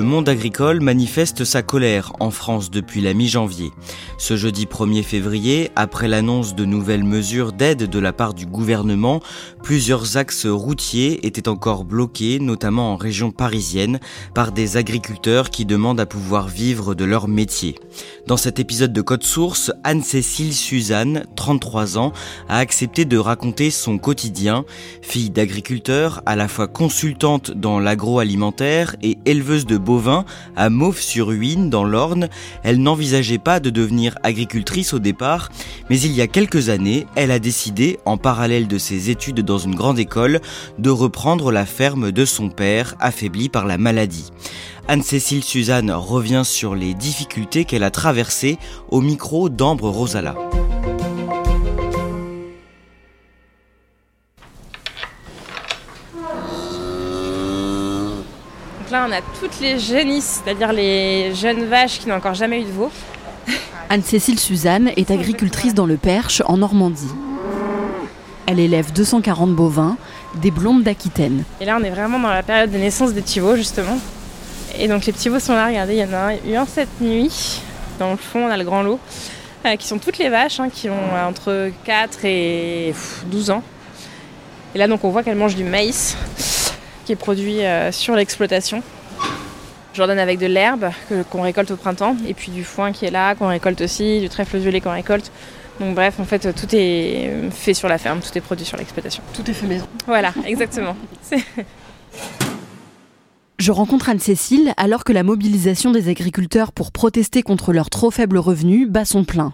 Le monde agricole manifeste sa colère en France depuis la mi-janvier. Ce jeudi 1er février, après l'annonce de nouvelles mesures d'aide de la part du gouvernement, plusieurs axes routiers étaient encore bloqués, notamment en région parisienne, par des agriculteurs qui demandent à pouvoir vivre de leur métier. Dans cet épisode de Code Source, Anne-Cécile Suzanne, 33 ans, a accepté de raconter son quotidien. Fille d'agriculteur, à la fois consultante dans l'agroalimentaire et éleveuse de à Mauves-sur-Huine dans l'Orne, elle n'envisageait pas de devenir agricultrice au départ, mais il y a quelques années, elle a décidé, en parallèle de ses études dans une grande école, de reprendre la ferme de son père, affaibli par la maladie. Anne-Cécile Suzanne revient sur les difficultés qu'elle a traversées au micro d'Ambre Rosala. Donc là, on a toutes les jeunisses, c'est-à-dire les jeunes vaches qui n'ont encore jamais eu de veau. Anne-Cécile Suzanne est agricultrice dans le Perche, en Normandie. Elle élève 240 bovins, des blondes d'Aquitaine. Et là, on est vraiment dans la période de naissance des petits veaux, justement. Et donc, les petits veaux sont là, regardez, il y en a eu un cette nuit. Dans le fond, on a le grand lot, euh, qui sont toutes les vaches, hein, qui ont euh, entre 4 et pff, 12 ans. Et là, donc, on voit qu'elles mangent du maïs, qui est produit euh, sur l'exploitation. Donne avec de l'herbe que- qu'on récolte au printemps, et puis du foin qui est là, qu'on récolte aussi, du trèfle violet qu'on récolte. Donc bref, en fait, tout est fait sur la ferme, tout est produit sur l'exploitation. Tout est fait maison. Voilà, exactement. C'est- Je rencontre Anne-Cécile alors que la mobilisation des agriculteurs pour protester contre leurs trop faibles revenus bat son plein.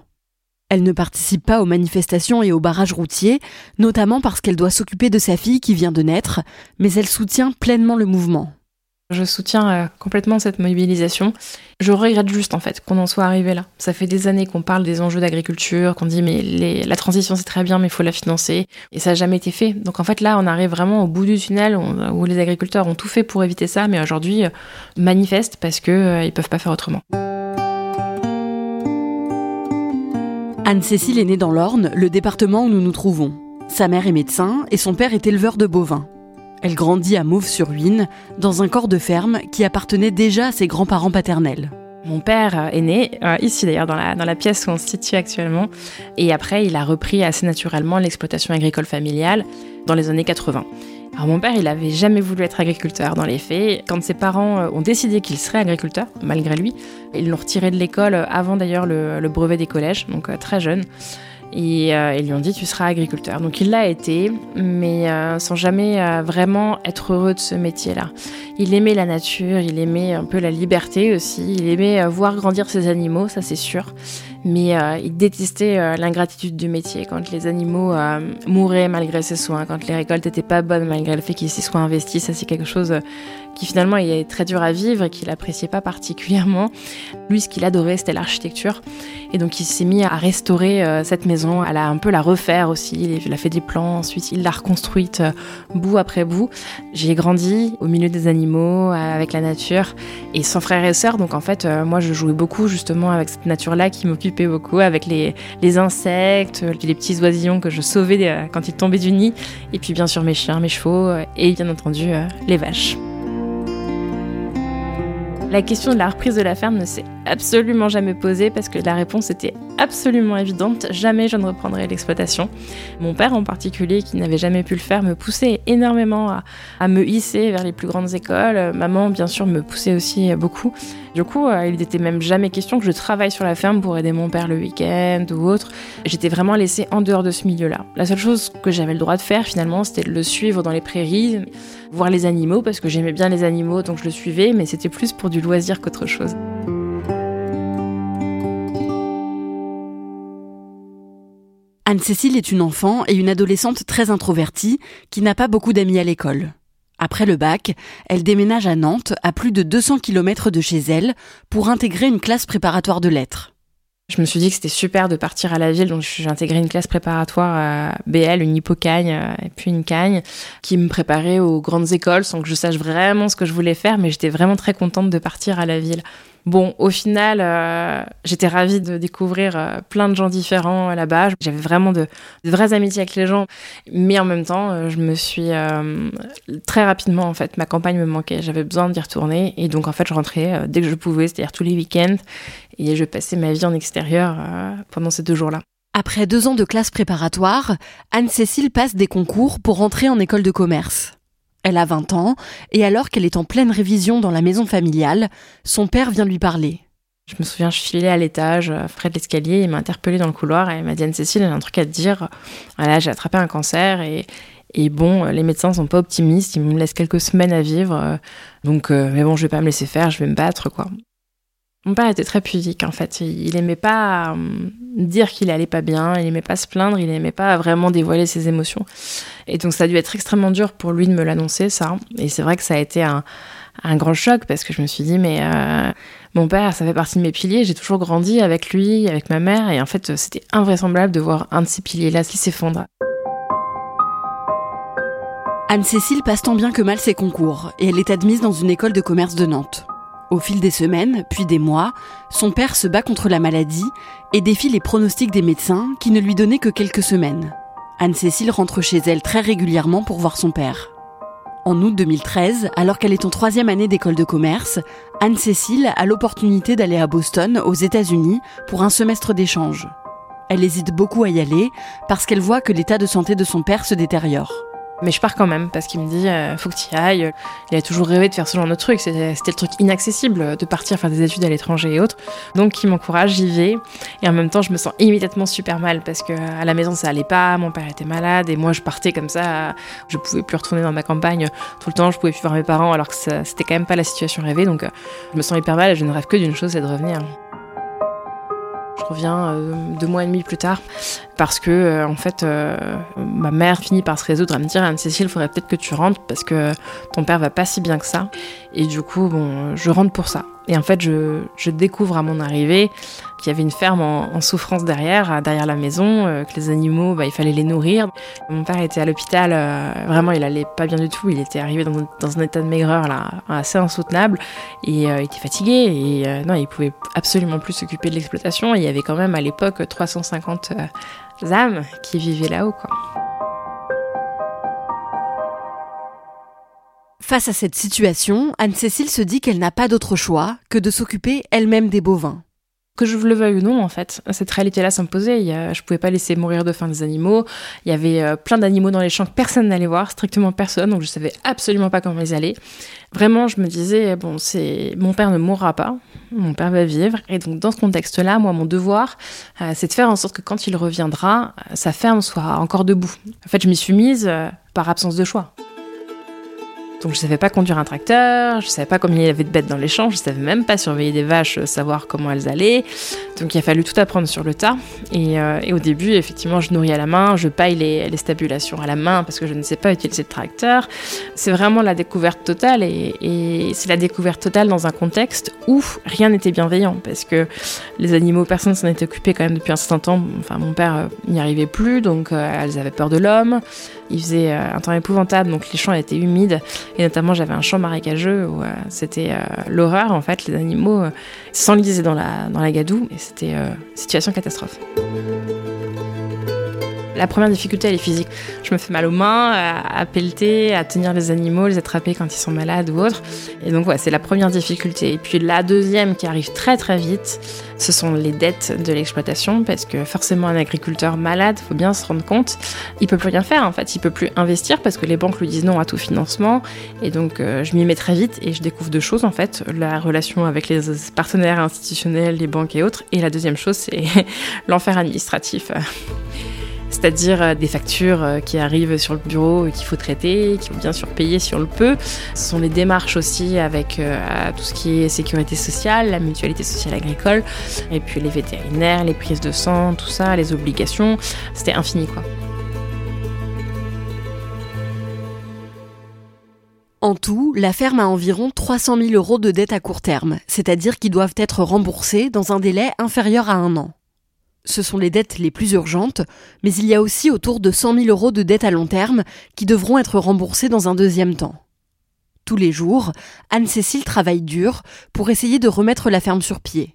Elle ne participe pas aux manifestations et aux barrages routiers, notamment parce qu'elle doit s'occuper de sa fille qui vient de naître, mais elle soutient pleinement le mouvement. Je soutiens euh, complètement cette mobilisation. Je regrette juste en fait qu'on en soit arrivé là. Ça fait des années qu'on parle des enjeux d'agriculture, qu'on dit mais la transition c'est très bien mais il faut la financer et ça n'a jamais été fait. Donc en fait là on arrive vraiment au bout du tunnel où les agriculteurs ont tout fait pour éviter ça mais aujourd'hui euh, manifestent parce que euh, ils peuvent pas faire autrement. Anne-Cécile est née dans l'Orne, le département où nous nous trouvons. Sa mère est médecin et son père est éleveur de bovins. Elle grandit à Mauves-sur-Huine, dans un corps de ferme qui appartenait déjà à ses grands-parents paternels. Mon père est né euh, ici d'ailleurs dans la, dans la pièce où on se situe actuellement et après il a repris assez naturellement l'exploitation agricole familiale dans les années 80. Alors mon père il avait jamais voulu être agriculteur dans les faits. Quand ses parents euh, ont décidé qu'il serait agriculteur malgré lui, ils l'ont retiré de l'école euh, avant d'ailleurs le, brevet des collèges, donc euh, très jeune. Et ils lui ont dit tu seras agriculteur. Donc il l'a été, mais sans jamais vraiment être heureux de ce métier-là. Il aimait la nature, il aimait un peu la liberté aussi, il aimait voir grandir ses animaux, ça c'est sûr. Mais euh, il détestait euh, l'ingratitude du métier quand les animaux euh, mouraient malgré ses soins, quand les récoltes n'étaient pas bonnes malgré le fait qu'il s'y soit investi. Ça c'est quelque chose euh, qui finalement est très dur à vivre et qu'il appréciait pas particulièrement. Lui, ce qu'il adorait, c'était l'architecture. Et donc il s'est mis à restaurer cette maison, à la, un peu la refaire aussi. Il a fait des plans, ensuite il l'a reconstruite bout après bout. J'y ai grandi au milieu des animaux, avec la nature et sans frères et sœurs. Donc en fait, moi je jouais beaucoup justement avec cette nature-là qui beaucoup, avec les, les insectes, euh, les petits oisillons que je sauvais euh, quand ils tombaient du nid. Et puis bien sûr mes chiens, mes chevaux euh, et bien entendu les vaches. La question de la reprise de la ferme ne s'est absolument jamais posée parce que la réponse était absolument évidente. Jamais je ne reprendrai l'exploitation. Mon père en particulier, qui n'avait jamais pu le faire, me poussait énormément à, me hisser vers les plus grandes écoles. Maman, bien sûr, me poussait aussi beaucoup. Du coup, euh, il n'était même jamais question que je travaille sur la ferme pour aider mon père le week-end ou autre. J'étais vraiment laissée en dehors de ce milieu-là. La seule chose que j'avais le droit de faire finalement, c'était de le suivre dans les prairies, voir les animaux parce que j'aimais bien les animaux, donc je le suivais, mais c'était plus pour du loisir qu'autre chose. Anne-Cécile est une enfant et une adolescente très introvertie qui n'a pas beaucoup d'amis à l'école. Après le bac, elle déménage à Nantes, à plus de 200 km de chez elle, pour intégrer une classe préparatoire de lettres. Je me suis dit que c'était super de partir à la ville, donc j'ai intégré une classe préparatoire à BL, une hypocagne euh, et puis une cagne, qui me préparait aux grandes écoles sans que je sache vraiment ce que je voulais faire, mais j'étais vraiment très contente de partir à la ville. Bon, au final, euh, j'étais ravie de découvrir euh, plein de gens différents là-bas. J'avais vraiment de, vraies amitiés avec les gens, mais en même temps, je me suis très rapidement en fait, ma campagne me manquait. J'avais besoin d'y retourner, et donc en fait, je rentrais dès que je pouvais, c'est-à-dire tous les week-ends, et je passais ma vie en extérieur euh, pendant ces deux jours-là. Après deux ans de classe préparatoire, Anne-Cécile passe des concours pour entrer en école de commerce. Elle a 20 ans, et alors qu'elle est en pleine révision dans la maison familiale, son père vient lui parler. Je me souviens, je filais à l'étage, euh, près de l'escalier, il m'a interpellé dans le couloir et il m'a dit Anne-Cécile, j'ai un truc à te dire. Voilà, j'ai attrapé un cancer et, et bon, les médecins sont pas optimistes, ils me laissent quelques semaines à vivre. Donc, euh, mais bon, je vais pas me laisser faire, je vais me battre, quoi. Mon père était très pudique en fait. Il aimait pas euh, dire qu'il allait pas bien, il aimait pas se plaindre, il aimait pas vraiment dévoiler ses émotions. Et donc ça a dû être extrêmement dur pour lui de me l'annoncer ça. Et c'est vrai que ça a été un, grand choc parce que je me suis dit mais euh, mon père ça fait partie de mes piliers. J'ai toujours grandi avec lui, avec ma mère et en fait c'était invraisemblable de voir un de ces piliers là qui s'effondre. Anne-Cécile passe tant bien que mal ses concours et elle est admise dans une école de commerce de Nantes. Au fil des semaines, puis des mois, son père se bat contre la maladie et défie les pronostics des médecins qui ne lui donnaient que quelques semaines. Anne-Cécile rentre chez elle très régulièrement pour voir son père. En août 2013, alors qu'elle est en troisième année d'école de commerce, Anne-Cécile a l'opportunité d'aller à Boston, aux États-Unis, pour un semestre d'échange. Elle hésite beaucoup à y aller parce qu'elle voit que l'état de santé de son père se détériore. Mais je pars quand même parce qu'il me dit euh, faut que tu ailles. Il a toujours rêvé de faire ce genre de truc. C'était le truc inaccessible de partir faire des études à l'étranger et autres. Donc il m'encourage, j'y vais. Et en même temps, je me sens immédiatement super mal parce que à la maison ça allait pas. Mon père était malade et moi je partais comme ça. Je pouvais plus retourner dans ma campagne tout le temps. Je pouvais plus voir mes parents alors que c'était quand même pas la situation rêvée. Donc euh, je me sens hyper mal et je ne rêve que d'une chose, c'est de revenir. Je reviens euh, deux mois et demi plus tard parce que euh, en fait euh, ma mère finit par se résoudre à me dire Anne-Cécile, il faudrait peut-être que tu rentres parce que ton père va pas si bien que ça. Et du coup, bon, je rentre pour ça. Et en fait, je, je découvre à mon arrivée qu'il y avait une ferme en, souffrance derrière, derrière la maison, que les animaux, bah, il fallait les nourrir. Mon père était à l'hôpital, vraiment, il allait pas bien du tout. Il était arrivé dans, un état de maigreur assez insoutenable et il était fatigué et non, il pouvait absolument plus s'occuper de l'exploitation. Il y avait quand même à l'époque 350 âmes qui vivaient là-haut. Face à cette situation, Anne-Cécile se dit qu'elle n'a pas d'autre choix que de s'occuper elle-même des bovins. Que je le veuille ou non, en fait, cette réalité-là s'imposait. Je pouvais pas laisser mourir de faim des animaux. Il y avait euh, plein d'animaux dans les champs que personne n'allait voir, strictement personne, donc je savais absolument pas comment ils allaient. Vraiment, je me disais, bon, c'est mon père ne mourra pas, mon père va vivre. Et donc, dans ce contexte-là, moi, mon devoir, euh, c'est de faire en sorte que quand il reviendra, sa ferme soit encore debout. En fait, je m'y suis mise euh, par absence de choix. Donc je savais pas conduire un tracteur, je savais pas combien il y avait de bêtes dans les champs, je savais même pas surveiller des vaches, euh, savoir comment elles allaient. Donc il a fallu tout apprendre sur le tas. Et, euh, au début, effectivement, je nourris à la main, je paille les, les, stabulations à la main parce que je ne sais pas utiliser de tracteur. C'est vraiment la découverte totale et, et c'est la découverte totale dans un contexte où rien n'était bienveillant parce que les animaux, personne s'en était occupé quand même depuis un certain temps. Enfin, mon père euh, n'y arrivait plus, donc elles avaient peur de l'homme. Il faisait un temps épouvantable, donc les champs étaient humides. Et notamment, j'avais un champ marécageux où euh, c'était euh, l'horreur, en fait. Les animaux euh, s'enlisaient dans la, dans la gadoue et c'était situation catastrophe. La première difficulté, elle est physique. Je me fais mal aux mains, à, pelleter, à tenir les animaux, les attraper quand ils sont malades ou autres. Et donc, ouais, c'est la première difficulté. Et puis la deuxième qui arrive très très vite, ce sont les dettes de l'exploitation, parce que forcément, un agriculteur malade, faut bien se rendre compte, il peut plus rien faire en fait. Il peut plus investir parce que les banques lui disent non à tout financement. Et donc, euh, je m'y mets très vite et je découvre deux choses en fait la relation avec les partenaires institutionnels, les banques et autres. Et la deuxième chose, c'est l'enfer administratif c'est-à-dire euh, des factures euh, qui arrivent sur le bureau et qu'il faut traiter, qu'il faut bien sûr payer si on le peut. Ce sont les démarches aussi avec euh, tout ce qui est sécurité sociale, la mutualité sociale agricole, et puis les vétérinaires, les prises de sang, tout ça, les obligations. C'était infini quoi. En tout, la ferme a environ 300 000 euros de dettes à court terme, c'est-à-dire qui doivent être remboursés dans un délai inférieur à un an. Ce sont les dettes les plus urgentes, mais il y a aussi autour de 100 000 euros de dettes à long terme qui devront être remboursées dans un deuxième temps. Tous les jours, Anne-Cécile travaille dur pour essayer de remettre la ferme sur pied.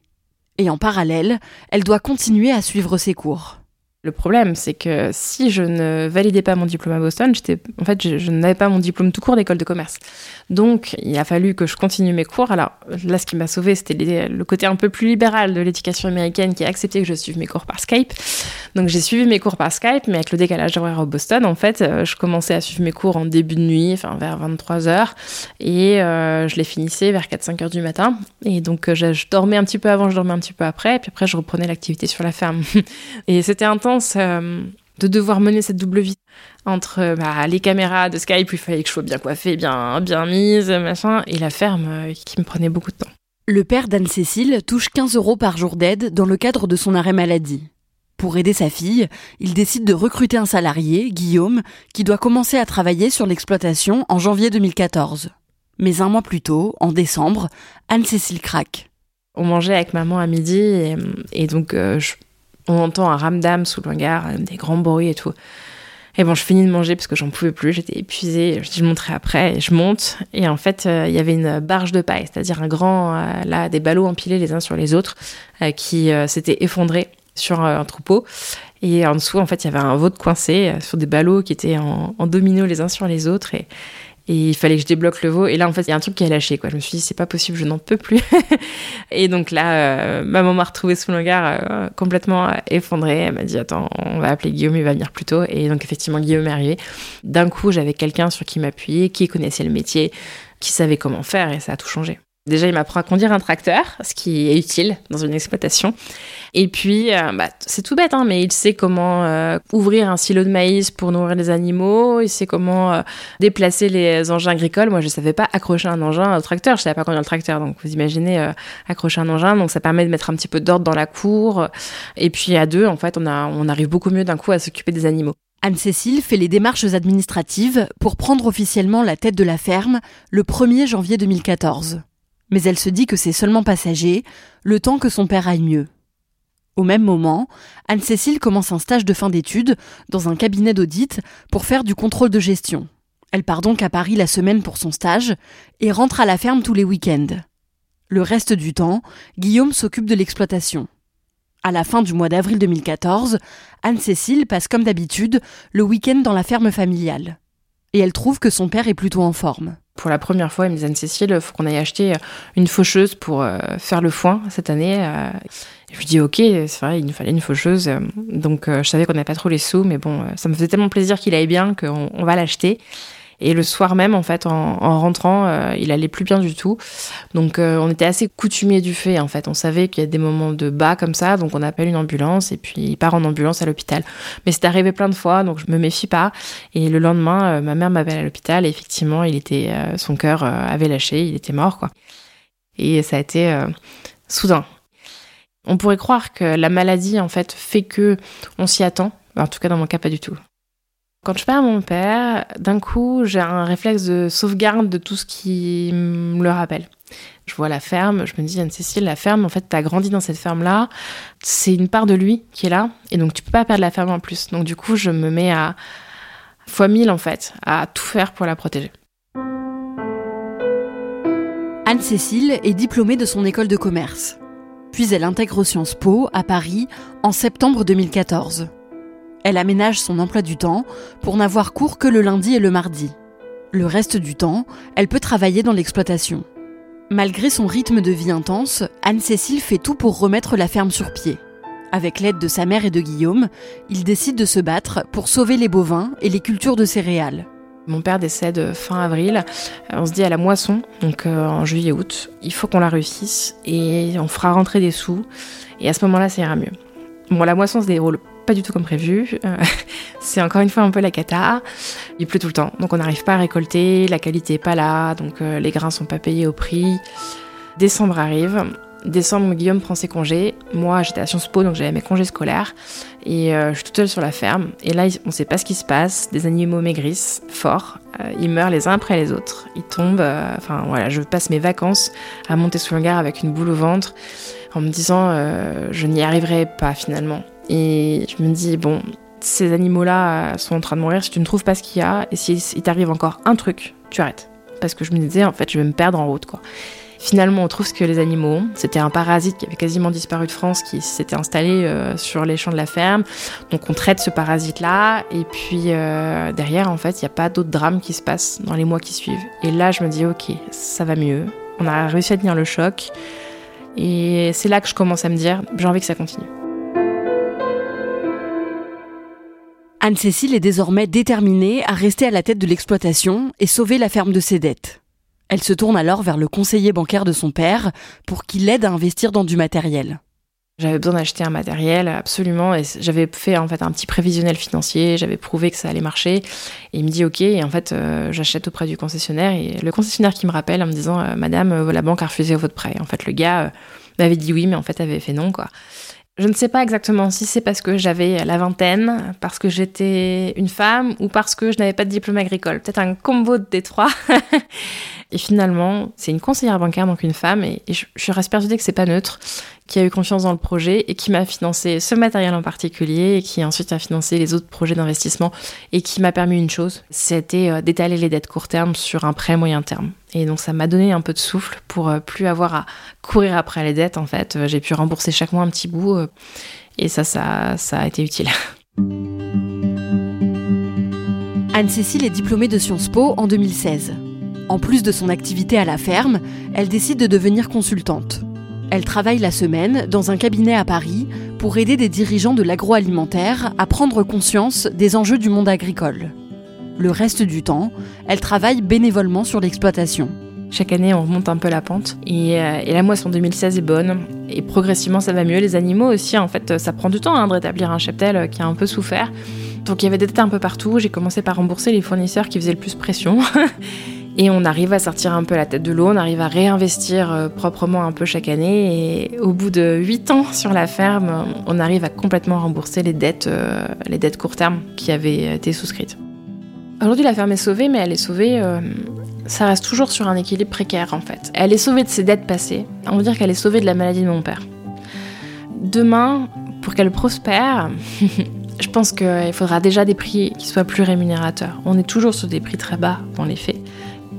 Et en parallèle, elle doit continuer à suivre ses cours. Le problème, c'est que si je ne validais pas mon diplôme à Boston, j'étais, en fait, je, n'avais pas mon diplôme tout court d'école de commerce. Donc, il a fallu que je continue mes cours. Alors là, ce qui m'a sauvé, c'était le côté un peu plus libéral de l'éducation américaine qui a accepté que je suive mes cours par Skype. Donc, j'ai suivi mes cours par Skype, mais avec le décalage horaire au Boston, en fait, euh, je commençais à suivre mes cours en début de nuit, enfin vers 23 heures, et euh, je les finissais vers 4-5 heures du matin. Et donc, euh, je, dormais un petit peu avant, je dormais un petit peu après, et puis après, je reprenais l'activité sur la ferme. et c'était intense de devoir mener cette double vie entre euh, bah, les caméras de Skype, il fallait que je sois bien coiffée, bien, bien mise, machin, et la ferme euh, qui me prenait beaucoup de temps. Le père d'Anne-Cécile touche 15 euros par jour d'aide dans le cadre de son arrêt maladie. Pour aider sa fille, il décide de recruter un salarié, Guillaume, qui doit commencer à travailler sur l'exploitation en janvier 2014. Mais un mois plus tôt, en décembre, Anne-Cécile craque. On mangeait avec maman à midi et, donc je on entend un ramdam sous le hangar, des grands bruits et tout. Et bon, je finis de manger parce que j'en pouvais plus, j'étais épuisée. Je monterai après, et je monte. Et en fait, euh, il y avait une barge de paille, c'est-à-dire un grand, euh, là, des ballots empilés les uns sur les autres, euh, qui s'était effondré sur un troupeau. Et en dessous, en fait, il y avait un vôtre coincé sur des ballots qui étaient en, en domino les uns sur les autres. Et, et il fallait que je débloque le veau. Et là, en fait, il y a un truc qui a lâché, quoi. Je me suis dit, c'est pas possible, je n'en peux plus. et donc là, euh, ma maman m'a retrouvée sous le regard euh, complètement effondrée. Elle m'a dit, attends, on va appeler Guillaume, il va venir plus tôt. Et donc, effectivement, Guillaume est arrivé. D'un coup, j'avais quelqu'un sur qui m'appuyer, qui connaissait le métier, qui savait comment faire, et ça a tout changé. Déjà, il m'apprend à conduire un tracteur, ce qui est utile dans une exploitation. Et puis, euh, bah, c'est tout bête, hein, mais il sait comment euh, ouvrir un silo de maïs pour nourrir les animaux, il sait comment euh, déplacer les engins agricoles. Moi, je ne savais pas accrocher un engin au tracteur, je ne savais pas conduire le tracteur. Donc, vous imaginez accrocher un engin, donc ça permet de mettre un petit peu d'ordre dans la cour. Et puis, à deux, en fait, on, on arrive beaucoup mieux d'un coup à s'occuper des animaux. Anne-Cécile fait les démarches administratives pour prendre officiellement la tête de la ferme le 1er janvier 2014 mais elle se dit que c'est seulement passager, le temps que son père aille mieux. Au même moment, Anne-Cécile commence un stage de fin d'études dans un cabinet d'audit pour faire du contrôle de gestion. Elle part donc à Paris la semaine pour son stage et rentre à la ferme tous les week-ends. Le reste du temps, Guillaume s'occupe de l'exploitation. À la fin du mois d'avril 2014, Anne-Cécile passe comme d'habitude le week-end dans la ferme familiale. Et elle trouve que son père est plutôt en forme. Pour la première fois, il me disait Anne-Cécile, il faut qu'on aille acheter une faucheuse pour euh, faire le foin cette année. Euh. Je lui dis ok, c'est vrai, il nous fallait une faucheuse. Donc euh, je savais qu'on n'avait pas trop les sous, mais bon, ça me faisait tellement plaisir qu'il aille bien qu'on va l'acheter. Et le soir même, en fait, en, rentrant, euh, il allait plus bien du tout. Donc, euh, on était assez coutumier du fait, en fait. On savait qu'il y a des moments de bas comme ça, donc on appelle une ambulance et puis il part en ambulance à l'hôpital. Mais c'est arrivé plein de fois, donc je me méfie pas. Et le lendemain, euh, ma mère m'appelle à l'hôpital et effectivement, il était, son cœur avait lâché, il était mort, quoi. Et ça a été soudain. On pourrait croire que la maladie, en fait, fait que on s'y attend. En tout cas, dans mon cas, pas du tout. Quand je perds mon père, d'un coup, j'ai un réflexe de sauvegarde de tout ce qui me le rappelle. Je vois la ferme, je me dis, Anne-Cécile, la ferme, en fait, t'as grandi dans cette ferme-là, c'est une part de lui qui est là, et donc tu peux pas perdre la ferme en plus. Donc du coup, je me mets à fois mille, en fait, à tout faire pour la protéger. Anne-Cécile est diplômée de son école de commerce. Puis elle intègre Sciences Po à Paris en septembre 2014. Elle aménage son emploi du temps pour n'avoir cours que le lundi et le mardi. Le reste du temps, elle peut travailler dans l'exploitation. Malgré son rythme de vie intense, Anne-Cécile fait tout pour remettre la ferme sur pied. Avec l'aide de sa mère et de Guillaume, il décide de se battre pour sauver les bovins et les cultures de céréales. Mon père décède fin avril. On se dit à la moisson, donc euh, en juillet-août, il faut qu'on la réussisse et on fera rentrer des sous. Et à ce moment-là, ça ira mieux. Bon, la moisson se déroule pas du tout comme prévu. Euh, c'est encore une fois un peu la cata. Il pleut tout le temps, donc on n'arrive pas à récolter, la qualité est pas là, donc euh, les grains sont pas payés au prix. Décembre arrive. Décembre, Guillaume prend ses congés. Moi, j'étais à Sciences Po, donc j'avais mes congés scolaires. Et euh, je suis toute seule sur la ferme. Et là, on sait pas ce qui se passe. Des animaux maigrissent fort. ils meurent les uns après les autres. Ils tombent. Enfin, voilà, je passe mes vacances à monter sous le gare avec une boule au ventre en me disant je n'y arriverai pas finalement. Et je me dis, bon, ces animaux-là sont en train de mourir, si tu ne trouves pas ce qu'il y a, et s'il t'arrive encore un truc, tu arrêtes. Parce que je me disais, en fait, je vais me perdre en route, quoi. Finalement, on trouve ce que les animaux ont. C'était un parasite qui avait quasiment disparu de France, qui s'était installé euh, sur les champs de la ferme. Donc on traite ce parasite-là, et puis euh, derrière, en fait, il n'y a pas d'autres drames qui se passent dans les mois qui suivent. Et là, je me dis, ok, ça va mieux. On a réussi à tenir le choc. Et c'est là que je commence à me dire, j'ai envie que ça continue. Anne-Cécile est désormais déterminée à rester à la tête de l'exploitation et sauver la ferme de ses dettes. Elle se tourne alors vers le conseiller bancaire de son père pour qu'il l'aide à investir dans du matériel. J'avais besoin d'acheter un matériel absolument et j'avais fait en fait un petit prévisionnel financier, j'avais prouvé que ça allait marcher et il me dit OK et en fait euh, j'achète auprès du concessionnaire et le concessionnaire qui me rappelle en me disant euh, madame euh, la banque a refusé votre prêt. En fait le gars m'avait dit oui mais en fait avait fait non quoi. Je ne sais pas exactement si c'est parce que j'avais la vingtaine, parce que j'étais une femme ou parce que je n'avais pas de diplôme agricole. Peut-être un combo des trois. et finalement, c'est une conseillère bancaire, donc une femme, et, je, je, reste persuadée que c'est pas neutre, qui a eu confiance dans le projet et qui m'a financé ce matériel en particulier et qui ensuite a financé les autres projets d'investissement et qui m'a permis une chose, c'était euh, d'étaler les dettes court terme sur un prêt moyen terme. Et donc ça m'a donné un peu de souffle pour euh, plus avoir à courir après les dettes en fait. Euh, j'ai pu rembourser chaque mois un petit bout et ça, ça, ça a été utile. Anne-Cécile est diplômée de Sciences Po en 2016. En plus de son activité à la ferme, elle décide de devenir consultante. Elle travaille la semaine dans un cabinet à Paris pour aider des dirigeants de l'agroalimentaire à prendre conscience des enjeux du monde agricole. Le reste du temps, elle travaille bénévolement sur l'exploitation. Chaque année, on remonte un peu la pente. Et, euh, la moisson 2016 est bonne. Et progressivement, ça va mieux. Les animaux aussi, en fait, ça prend du temps hein, de rétablir un cheptel euh, qui a un peu souffert. Donc il y avait des dettes un peu partout. J'ai commencé par rembourser les fournisseurs qui faisaient le plus pression. Et on arrive à sortir un peu la tête de l'eau, on arrive à réinvestir euh, proprement un peu chaque année. Et au bout de 8 ans sur la ferme, on arrive à complètement rembourser les dettes, euh, les dettes court terme qui avaient été souscrites. Aujourd'hui, la ferme est sauvée, mais elle est sauvée. Euh, ça reste toujours sur un équilibre précaire en fait. Elle est sauvée de ses dettes passées. On veut dire qu'elle est sauvée de la maladie de mon père. Demain, pour qu'elle prospère, je pense qu'il faudra déjà des prix qui soient plus rémunérateurs. On est toujours sur des prix très bas dans les faits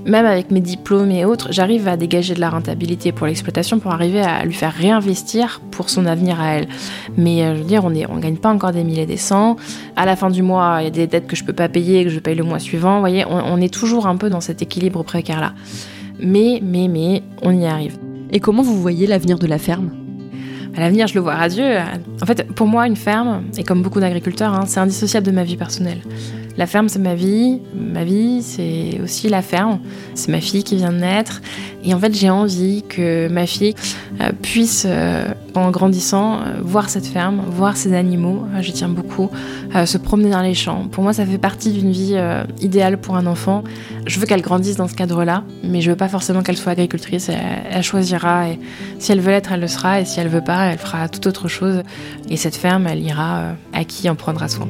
même avec mes diplômes et autres, j'arrive à dégager de la rentabilité pour l'exploitation pour arriver à lui faire réinvestir pour son avenir à elle. Mais euh, je veux dire, on ne gagne pas encore des milliers et des cents. À la fin du mois, il y a des dettes que je peux pas payer et que je paye le mois suivant. Vous voyez, on, est toujours un peu dans cet équilibre précaire-là. Mais, mais, mais, on y arrive. Et comment vous voyez l'avenir de la ferme? À l'avenir, je le vois radieux. En fait, pour moi, une ferme, et comme beaucoup d'agriculteurs, hein, c'est indissociable de ma vie personnelle. La ferme, c'est ma vie. Ma vie, c'est aussi la ferme. C'est ma fille qui vient de naître. Et en fait, j'ai envie que ma fille euh, puisse, euh, en grandissant, euh, voir cette ferme, voir ces animaux. J'y tiens beaucoup. se promener dans les champs. Pour moi, ça fait partie d'une vie idéale pour un enfant. Je veux qu'elle grandisse dans ce cadre-là, mais je veux pas forcément qu'elle soit agricultrice. Elle, choisira. Et si elle veut l'être, elle le sera. Et si elle veut pas, elle fera toute autre chose. Et cette ferme, elle ira à qui en prendra soin.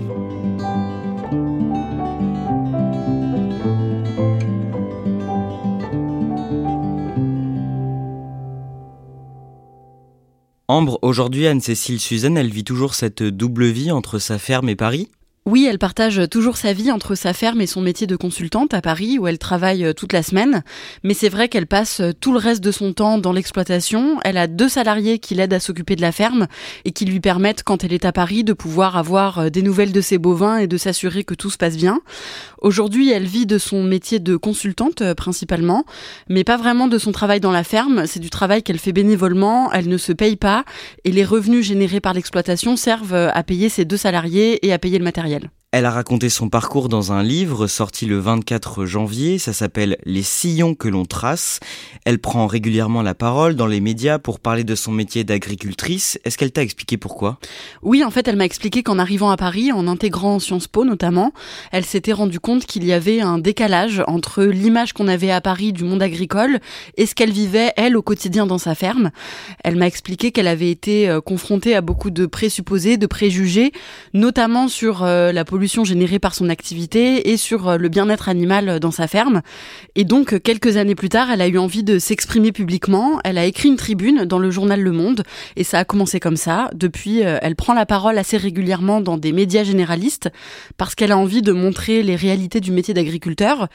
Ambre, aujourd'hui, Anne-Cécile Suzanne, elle vit toujours cette double vie entre sa ferme et Paris? Oui, elle partage toujours sa vie entre sa ferme et son métier de consultante à Paris où elle travaille euh, toute la semaine. Mais c'est vrai qu'elle passe euh, tout le reste de son temps dans l'exploitation. Elle a deux salariés qui l'aident à s'occuper de la ferme et qui lui permettent, quand elle est à Paris, de pouvoir avoir euh, des nouvelles de ses bovins et de s'assurer que tout se passe bien. Aujourd'hui, elle vit de son métier de consultante principalement, mais pas vraiment de son travail dans la ferme. C'est du travail qu'elle fait bénévolement. Elle ne se paye pas et les revenus générés par l'exploitation servent à payer ses deux salariés et à payer le matériel. Elle a raconté son parcours dans un livre sorti le 24 janvier, ça s'appelle Les sillons que l'on trace. Elle prend régulièrement la parole dans les médias pour parler de son métier d'agricultrice. Est-ce qu'elle t'a expliqué pourquoi? Oui, en fait, elle m'a expliqué qu'en arrivant à Paris, en intégrant Sciences Po notamment, elle s'était rendue compte qu'il y avait un décalage entre l'image qu'on avait à Paris du monde agricole et ce qu'elle vivait, elle, au quotidien dans sa ferme. Elle m'a expliqué qu'elle avait été euh, confrontée à beaucoup de présupposés, de préjugés, notamment sur euh, la pollution générée par son activité et sur euh, le bien-être animal dans sa ferme. Et donc, quelques années plus tard, elle a eu envie de s'exprimer publiquement. Elle a écrit une tribune dans le journal Le Monde et ça a commencé comme ça. Depuis, euh, elle prend la parole assez régulièrement dans des médias généralistes parce qu'elle a envie de montrer les réalités du métier d'agriculteur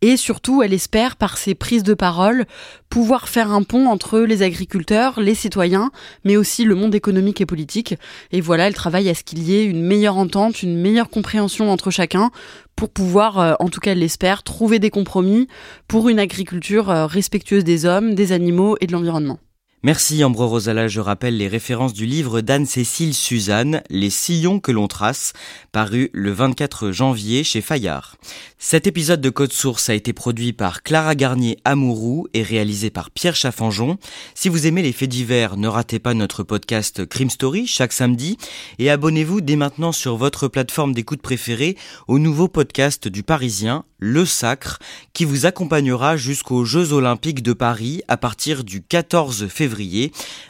et surtout, elle espère, par ses prises de parole, pouvoir faire un pont entre les agriculteurs, les citoyens, mais aussi le monde économique et politique. Et voilà, elle travaille à ce qu'il y ait une meilleure entente, une meilleure compréhension entre chacun pour pouvoir, euh, en tout cas l'espère, trouver des compromis pour une agriculture euh, respectueuse des hommes, des animaux et de l'environnement. Merci Ambre Rosala, je rappelle les références du livre d'Anne-Cécile Suzanne, Les sillons que l'on trace, paru le 24 janvier chez Fayard. Cet épisode de Code Source a été produit par Clara Garnier Amourou et réalisé par Pierre Chaffanjon. Si vous aimez les faits divers, ne ratez pas notre podcast Crime Story chaque samedi et abonnez-vous dès maintenant sur votre plateforme d'écoute préférée au nouveau podcast du Parisien, Le Sacre, qui vous accompagnera jusqu'aux Jeux Olympiques de Paris à partir du 14 février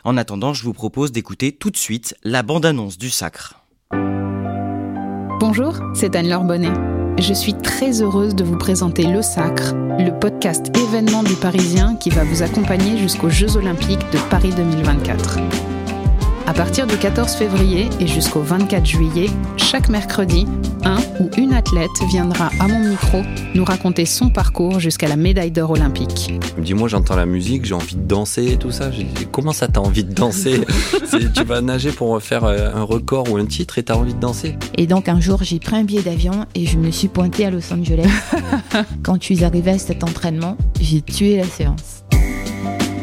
en attendant, je vous propose d'écouter tout de suite la bande-annonce du Sacre. Bonjour, c'est Anne-Laure Bonnet. Je suis très heureuse de vous présenter Le Sacre, le podcast événement du Parisien qui va vous accompagner jusqu'aux Jeux Olympiques de Paris 2024. À partir du 14 février et jusqu'au 24 juillet, chaque mercredi, un ou une athlète viendra à mon micro nous raconter son parcours jusqu'à la médaille d'or olympique. Dis-moi, j'entends la musique, j'ai envie de danser et tout ça. Comment ça, t'as envie de danser Tu vas nager pour faire euh, un record ou un titre et t'as envie de danser Et donc un jour, j'ai pris un billet d'avion et je me suis pointée à Los Angeles. Quand je suis arrivée à cet entraînement, j'ai tué la séance.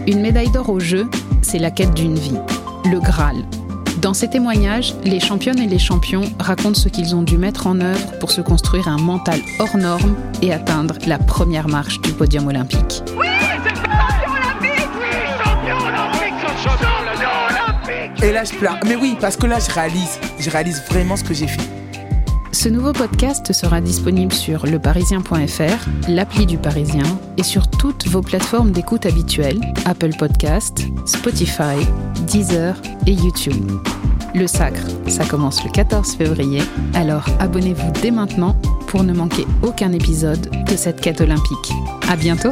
Une médaille d'or au jeu, c'est la quête d'une vie le Graal. Dans ces témoignages, les championnes et les champions racontent ce qu'ils ont dû mettre en œuvre pour se construire un mental hors norme et atteindre la première marche du podium olympique. Oui, c'est champion olympique Oui, champion olympique Champion olympique Et là, je pleure. Mais oui, parce que là, je réalise. Je réalise vraiment ce que j'ai fait. Ce nouveau podcast sera disponible sur leparisien.fr, l'appli du Parisien et sur toutes vos plateformes d'écoute habituelles, Apple Podcast, Spotify, Deezer et YouTube. Le Sacre, ça commence le 14 février, alors abonnez-vous dès maintenant pour ne manquer aucun épisode de cette quête olympique. À bientôt!